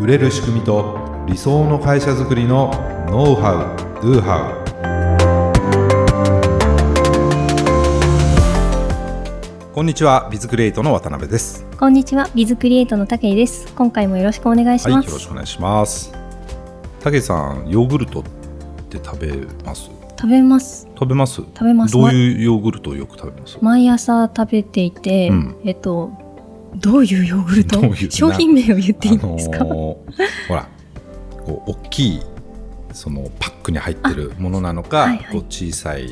売れる仕組みと理想の会社づくりのノウハウ・ドゥハウこんにちはビズクリエイトの渡辺ですこんにちは、ビズクリエイトの竹井です。今回もよろしくお願いしはいます。よろしくお願いします竹井さんヨーグルトって食べます？食べます。食べます？食べます。どういうヨーグルトをよく食べます？ま毎朝食べていて、うんえっと、どういうヨーグルト？商品名を言っていいんですか、あのーほらこう大きいそのパックに入ってるものなのか、あはいはい。こう小さい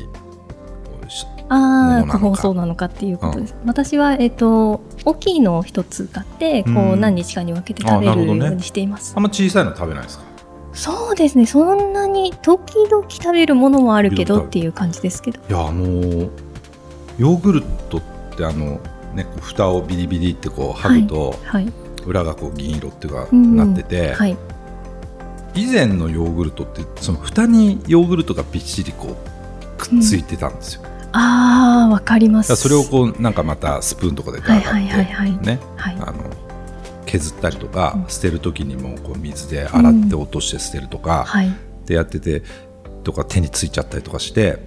あものなのあ、か個包装なのかっていうことです。私は、えっと、大きいのを一つ買って、こうん。う、何日かに分けて食べるようにしています。あんま小さいの食べないですか？そうですね、そんなに時々食べるものもあるけどっていう感じですけど。いやあのーヨーグルトってあのねこう蓋をビリビリってこう剥ぐと、はい。裏がこう銀色っていうか、うんうんなってて、はい。以前のヨーグルトってその蓋にヨーグルトがびっしりこうくっついてたんですよ、だかああ、わかります。らそれをこうなんかまたスプーンとかでガーガはいはいはいはいーってねはい。あの削ったりとか、うん捨てる時にもこう水で洗って落として捨てるとか、はい。ってやっててとか手についちゃったりとかして、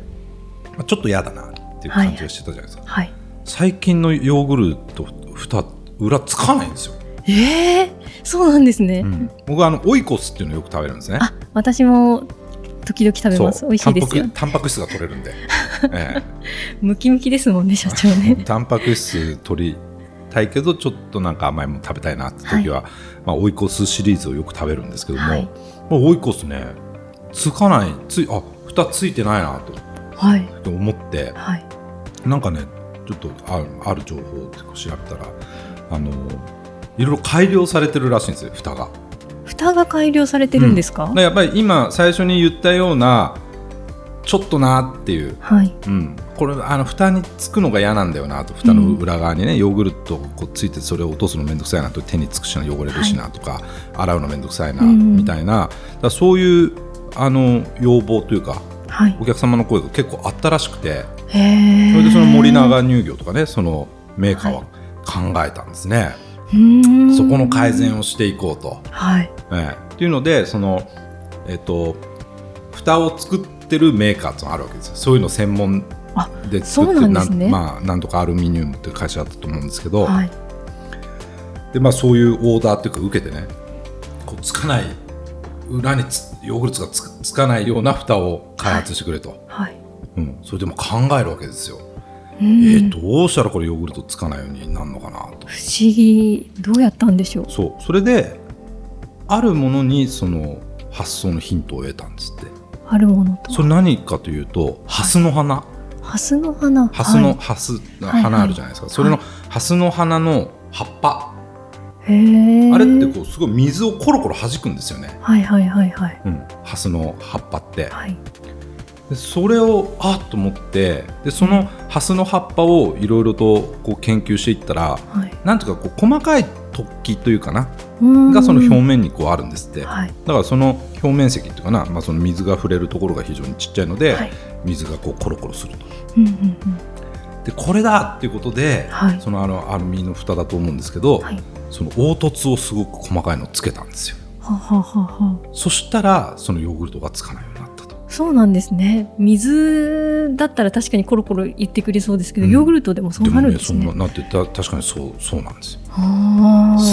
まあ、ちょっと嫌だなっていう感じがしてたじゃないですか、はい。最近のヨーグルト蓋裏つかないんですよ、ええそうなんですね。うん僕はあのオイコスっていうのをよく食べるんですねあ、私も時々食べます。美味しいですよタンパク。タンパク質が取れるんで、えムキムキですもんね、社長えね。タンパク質取りたいけどちょっとなんか甘いもの食べたいなって時は、まあ、オイコスシリーズをよく食べるんですけども、はい。まあオイコスねつかないついあ蓋ついてないなはい。と思ってはい。なんかねちょっとあある情報を調べたらあのいろいろ改良されてるらしいんですよ蓋が。蓋が改良されてるんですか、でやっぱり今最初に言ったようなちょっとなっていう、はい。うん、これあの蓋につくのが嫌なんだよなと。蓋の裏側にね、ヨーグルトこうついてそれを落とすのめんどくさいなと。手につくしな汚れるしなとか、洗うのめんどくさいな、うんみたいな。だそういうあの要望というかはい。お。客様の声が結構あったらしくて。それでその森永乳業とかねそのメーカーは考えたんですね、うーん。そこの改善をしていこうと。はい。ええ。っていうのでその、えっと蓋を作ってるメーカーってあるわけですよ。そういうの専門あで作ってなんねまあ、なんとかアルミニウムっていう会社だったと思うんですけど、はい。でまあ、そういうオーダーっていうか受けてねこうつかない裏につヨーグルトがつつかないような蓋を開発してくれと、はい。うん、それでも考えるわけですよ、うん。えーどうしたらこれヨーグルトつかないようになるのかなと。不思議。どうやったんでしょう。そう。それであるものにその発想のヒントを得たんですって。あるものと。それ何かというとハスの花、ハスの花。ハスの、はい。ハスはい花あるじゃないですか、それのはハスの花の葉っぱ、へえ。あれってこうすごい水をコロコロ弾くんですよね、はいはいはいはい。うん、ハスの葉っぱって。はい。でそれをあっと思ってでそのハスの葉っぱをいろいろとこう研究していったらはい。なんていうかこう細かい突起というかながその表面にこうあるんですって、はい。だからその表面積っていうかな、まあ、その水が触れるところが非常にちっちゃいので、はい。水がこうコロコロするとうんうんうん。でこれだっていうことで、はいそのあのアルミの蓋だと思うんですけど、はい。その凹凸をすごく細かいのをつけたんですよはははは。そしたらそのヨーグルトがつかないそうなんですね。水だったら確かにコロコロ言ってくれそうですけど、うんヨーグルトでもそうなるんですね。そんななってた確かにそうそうなんですよ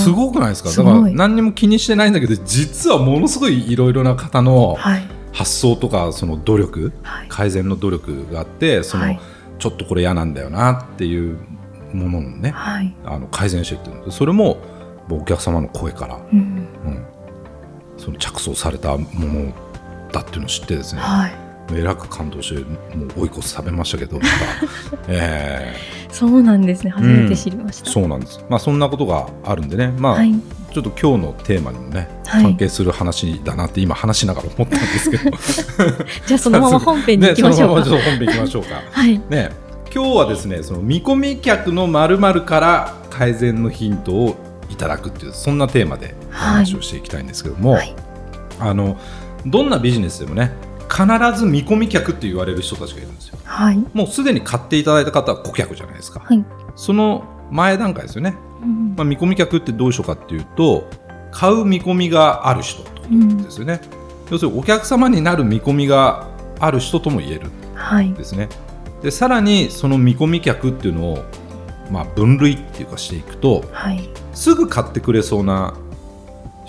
すごくないですか？だから何にも気にしてないんだけど実はものすごいいろいろな方のはい。発想とかその努力はい。改善の努力があってその、はいちょっとこれ嫌なんだよなっていうもののねはい。あの改善していってそれもお客様の声から、うん。うん、その着想されたものだっていうのを知ってですね、はい。えらく感動してもう追い越す食べましたけど また、えそうなんですね。初めて知りました。ーそうなんですまあそんなことがあるんでねまあ、はい。ちょっと今日のテーマにもね、はい関係する話だなって今話しながら思ったんですけど じゃあそのまま本編に行きましょうか。ね、そのまま本編行きましょうかはい。ね今日はですねその見込み客のまるから改善のヒントをいただくっていうそんなテーマでお話をしていきたいんですけども、はい。あのどんなビジネスでもね必ず見込み客って言われる人たちがいるんですよ。はい。もうすでに買っていただいた方は顧客じゃないですか、はい。その前段階ですよね、うんまあ、見込み客ってどういう人かっていうと買う見込みがある人ってことですよね、要するにお客様になる見込みがある人とも言えるはいんですね、でさらにその見込み客っていうのを、まあ、分類っていうかしていくとはい。すぐ買ってくれそうな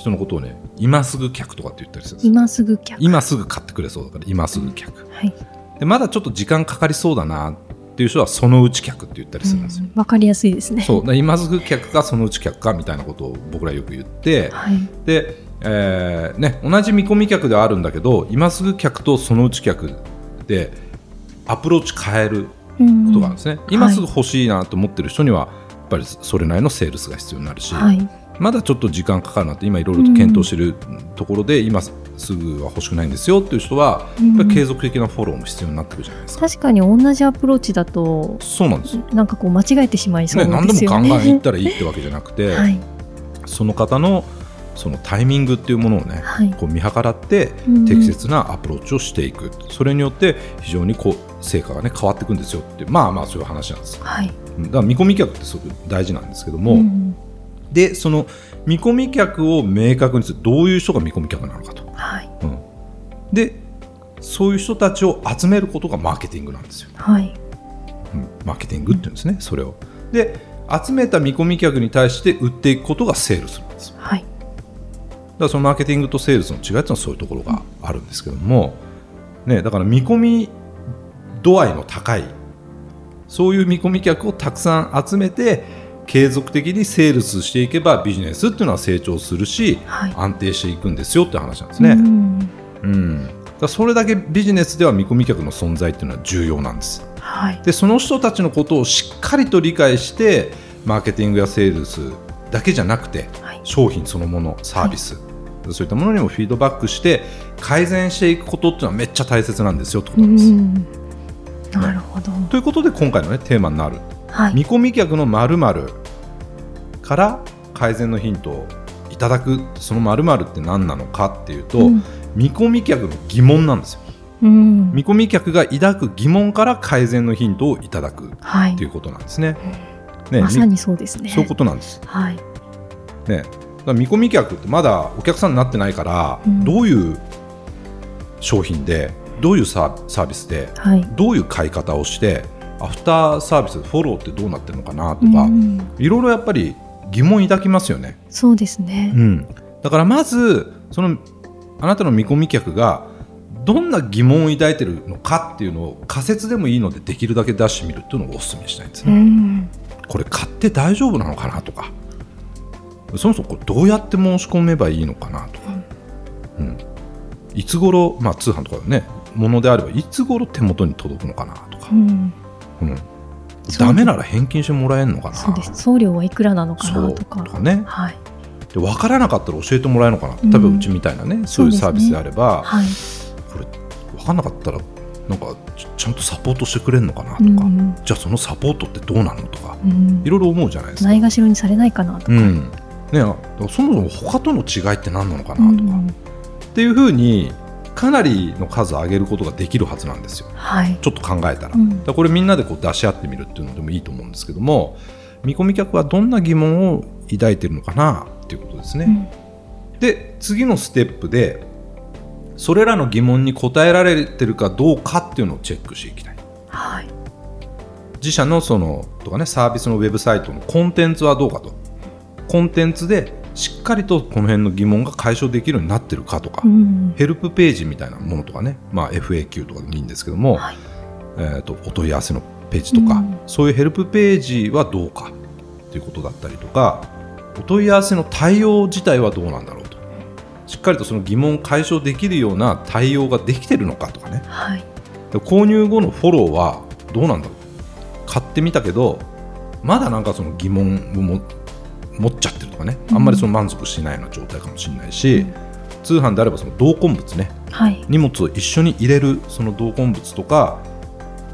人のことをね今すぐ客とかって言ったりするんですよ。今すぐ客。今すぐ買ってくれそうだから今すぐ客。はい。でまだちょっと時間かかりそうだなっていう人はそのうち客って言ったりするんですよ、わかりやすいですね。そう。今すぐ客かそのうち客かみたいなことを僕らよく言って。はい。で、えーね、同じ見込み客ではあるんだけど今すぐ客とそのうち客でアプローチ変えるうんことがあるんですね、今すぐ欲しいなと思ってる人にはやっぱりそれなりのセールスが必要になるし、はいまだちょっと時間かかるなって今いろいろと検討しているところで、今すぐは欲しくないんですよっていう人はうん。やっぱり継続的なフォローも必要になってくるじゃないですか。確かに同じアプローチだとそうなんですよ。なんかこう間違えてしまいそうね、何ですよね。でもガンガン行ったらいいってわけじゃなくて、はい。その方のそのタイミングっていうものをね、はい。こう見計らってうん。適切なアプローチをしていく、それによって非常にこう成果がね変わっていくんですよって。まあまあそういう話なんですはい。うん。だから見込み客ってすごく大事なんですけども、うんでその見込み客を明確にするどういう人が見込み客なのかと、はい。うん。でそういう人たちを集めることがマーケティングなんですよ、はい。うん。マーケティングって言うんですねそれを。で集めた見込み客に対して売っていくことがセールスなんですよ。はい。だからそのマーケティングとセールスの違いっていうのはそういうところがあるんですけども、ね、だから見込み度合いの高いそういう見込み客をたくさん集めて継続的にセールスしていけばビジネスっていうのは成長するしはい。安定していくんですよって話なんですね。うん。うん。だそれだけビジネスでは見込み客の存在っていうのは重要なんです。はい。でその人たちのことをしっかりと理解してマーケティングやセールスだけじゃなくてはい。商品そのものサービス、そういったものにもフィードバックして改善していくことっていうのはめっちゃ大切なんですよってことうなんです。んなるほど。ということで今回の、ね、テーマになるはい。見込み客の〇〇から改善のヒントをいただくその〇〇って何なのかっていうと、うん。見込み客の疑問なんですよ。うん。見込み客が抱く疑問から改善のヒントをいただくはい。っていうことなんですね。ねまさにそうですね。そういうことなんです。はい。ね、見込み客ってまだお客さんになってないから、うん。どういう商品でどういうサーサービスではい。どういう買い方をしてアフターサービスフォローってどうなってるのかなとうか、ん。いろいろやっぱり疑問抱きますよね。そうですね。うん、だからまずそのあなたの見込み客がどんな疑問を抱いてるのかっていうのを仮説でもいいのでできるだけ出してみるっていうのをお勧めしたいんですうね。ん。これ買って大丈夫なのかなとか。そもそもこれどうやって申し込めばいいのかなとか、うん。いつ頃、まあ、通販とかでねものであればいつ頃手元に届くのかなとか。う、んうん。ダメなら返金してもらえるのかな？そうです。送料はいくらなのかなとか。とかね。はい。で分からなかったら教えてもらえるのかな、うん例えばうちみたいなねそういうサービスであれば、はい。これ分かんなかったらなんかちちゃんとサポートしてくれるのかなとか、うんじゃあそのサポートってどうなのとか。うんいろいろ思うじゃないですか。ないがしろにされないかなとか。うん。ね、あそもそも他との違いって何なのかなとか、うん。っていうふうにかなりの数上げることができるはずなんですよ。はい。ちょっと考えたら,、うん。これみんなでこう出し合ってみるっていうのでもいいと思うんですけども見込み客はどんな疑問を抱いているのかなっていうことですね、うん。で次のステップでそれらの疑問に答えられてるかどうかっていうのをチェックしていきたい。はい。自社のそのとかねサービスのウェブサイトのコンテンツはどうかと。コンテンツでしっかりとこの辺の疑問が解消できるようになってるかとか、うん。ヘルプページみたいなものとかね、まあ、FAQ とかでもいいんですけども、はい。えー、とお問い合わせのページとか、うん。そういうヘルプページはどうかということだったりとかお問い合わせの対応自体はどうなんだろうと。しっかりとその疑問を解消できるような対応ができてるのかとかね。はい。で購入後のフォローはどうなんだろう。買ってみたけどまだなんかその疑問をも持っちゃってるとかねあんまりその満足しないような状態かもしれないし、通販であればその同梱物ねはい。荷物を一緒に入れるその同梱物とか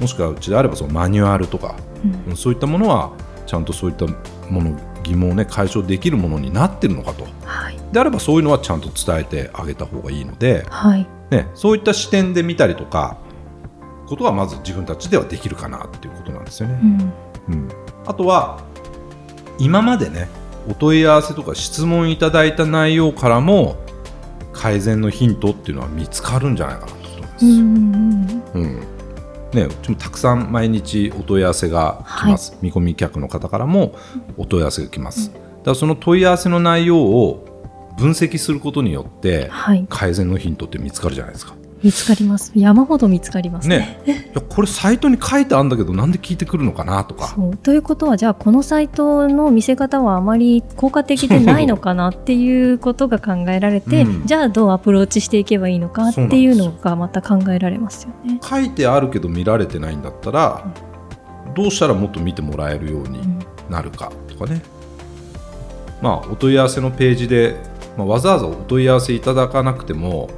もしくはうちであればそのマニュアルとか、うん。うんそういったものはちゃんとそういったもの疑問をね解消できるものになってるのかと。はい。であればそういうのはちゃんと伝えてあげた方がいいので、はい。ね、そういった視点で見たりとかことはまず自分たちではできるかなっていうことなんですよね。うん。うん、あとは今までねお問い合わせとか質問いただいた内容からも改善のヒントっていうのは見つかるんじゃないかなと思います。うんうんうんね、うちもたくさん毎日お問い合わせが来ます、見込み客の方からもお問い合わせが来ます、だからその問い合わせの内容を分析することによってはい。改善のヒントって見つかるじゃないですか。見つかります。山ほど見つかりますね。ね、いやこれサイトに書いてあるんだけどなんで聞いてくるのかなとか。そう。ということはじゃあこのサイトの見せ方はあまり効果的でないのかなっていうことが考えられて、うん。じゃあどうアプローチしていけばいいのかっていうのがまた考えられますよね。書いてあるけど見られてないんだったらどうしたらもっと見てもらえるようにうん。なるかとかね、まあ、お問い合わせのページで、まあ、わざわざお問い合わせいただかなくても、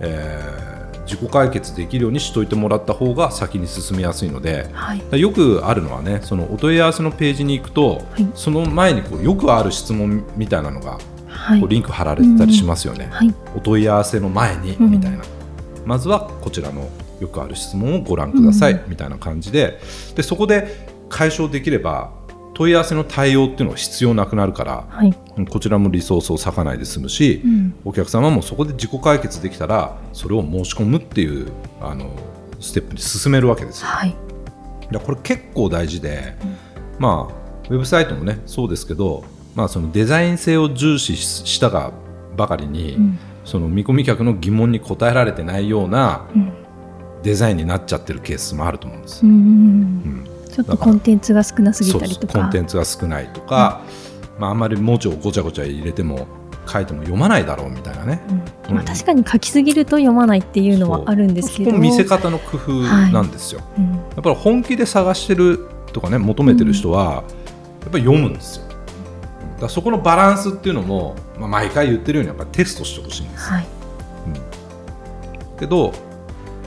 えー自己解決できるようにしといてもらった方が先に進みやすいのではい、よくあるのはねそのお問い合わせのページに行くと、い。その前にこうよくある質問みたいなのがはい。こうリンク貼られてたりしますよね。はい。お問い合わせの前にうんみたいな、まずはこちらのよくある質問をご覧ください、うん。みたいな感じで。でそこで解消できれば問い合わせの対応っていうのは必要なくなるからはい。うんこちらもリソースを割かないで済むし、うん。お客様もそこで自己解決できたらそれを申し込むっていうあのステップに進めるわけですよ。はい。これ結構大事で、まあウェブサイトもねそうですけど、まあ、そのデザイン性を重視ししたがばかりに、うん。その見込み客の疑問に答えられてないようなうん。デザインになっちゃってるケースもあると思うんです。うんうん。うんちょっとコンテンツが少なすぎたりとか。コンテンツが少ないとか、まあ、あんまり文字をごちゃごちゃ入れても書いても読まないだろうみたいなね。うん。まあ、確かに書きすぎると読まないっていうのはあるんですけど。見せ方の工夫なんですよ。うん。やっぱり本気で探してるとかね求めてる人はやっぱり読むんですよ。だそこのバランスっていうのも、まあ、毎回言ってるようにやっぱりテストしてほしいんです。はい。けど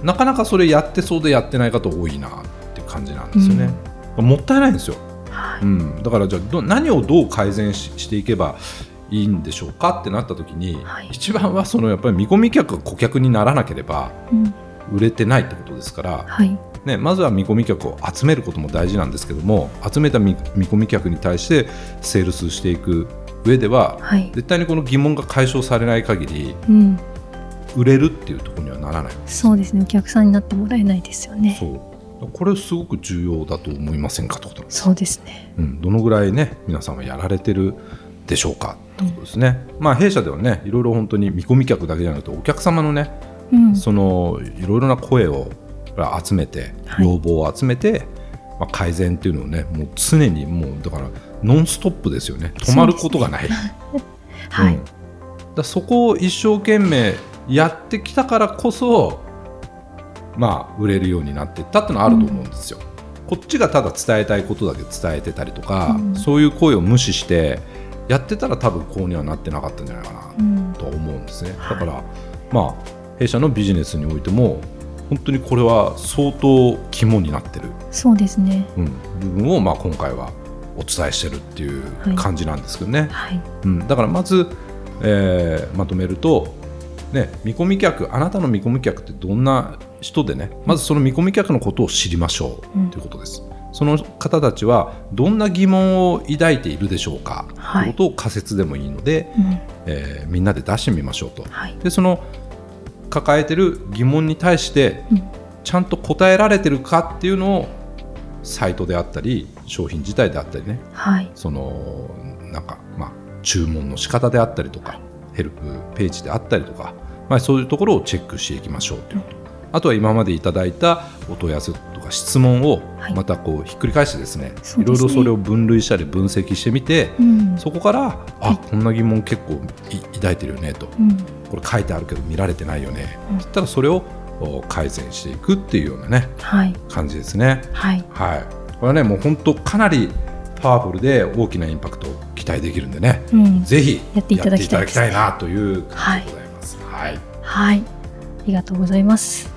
なかなかそれやってそうでやってない方多いな。っ感じなんですよね。もったいないんですよ。はい。うん、だからじゃあど何をどう改善ししていけばいいんでしょうかってなった時に、はい。一番はそのやっぱり見込み客が顧客にならなければうん。売れてないってことですから、はい。ね、まずは見込み客を集めることも大事なんですけども集めた見見込み客に対してセールスしていく上では、はい。絶対にこの疑問が解消されない限りうん。売れるっていうところにはならない。そうですね。お客さんになってもらえないですよね。そうこれすごく重要だと思いませんかってことなんです。そうですね。うん、どのぐらいね皆さんはやられてるでしょうか。ってことですね、まあ弊社ではねいろいろ本当に見込み客だけじゃなくてお客様のねうん。そのいろいろな声を集めてはい。要望を集めて、まあ、改善っていうのをねもう常にもうだからノンストップですよね。止まることがない。はい、うん。だそこを一生懸命やってきたからこそまあ売れるようになっていったっていうのはあると思うんですよ、こっちがただ伝えたいことだけ伝えてたりとか、うん。そういう声を無視してやってたら多分こうにはなってなかったんじゃないかなうん。とは思うんですね、はい。だからまあ弊社のビジネスにおいても本当にこれは相当肝になってる、そうですね。うん、部分をまあ今回はお伝えしてるっていう感じなんですけどね、はい。うん、だからまず、えーまとめると、ね、見込み客あなたの見込み客ってどんな人でねまずその見込み客のことを知りましょううん。ということです。その方たちはどんな疑問を抱いているでしょうか、はい。ということを仮説でもいいので、うん。えーみんなで出してみましょうと。はい。でその抱えてる疑問に対してうん。ちゃんと答えられてるかっていうのをサイトであったり商品自体であったりね。はい。そのなんかまあ注文の仕方であったりとかヘルプページであったりとか、まあ、そういうところをチェックしていきましょうということ、あとは今までいただいたお問い合わせとか質問をはい。またこうひっくり返してですね、そうですね。いろいろそれを分類したり分析してみて、うん。そこからあ、はい。こんな疑問結構い抱いてるよねと。うん。これ書いてあるけど見られてないよね、うん。そしたらそれをお改善していくっていうようなねはい。感じですね。はい。はい、これはねもう本当かなりパワフルで大きなインパクトを期待できるんでね、うん。ぜひやっていただきたいなという感じでございます。はい、はい。ありがとうございます。はい、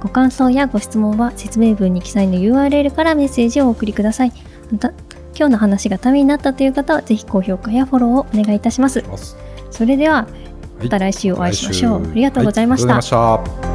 ご感想やご質問は説明文に記載の URL からメッセージをお送りください。また今日の話がためになったという方はぜひ高評価やフォローをお願いいたします。それでははいまた来週お会いしましょう。来週ありがとうございました。はい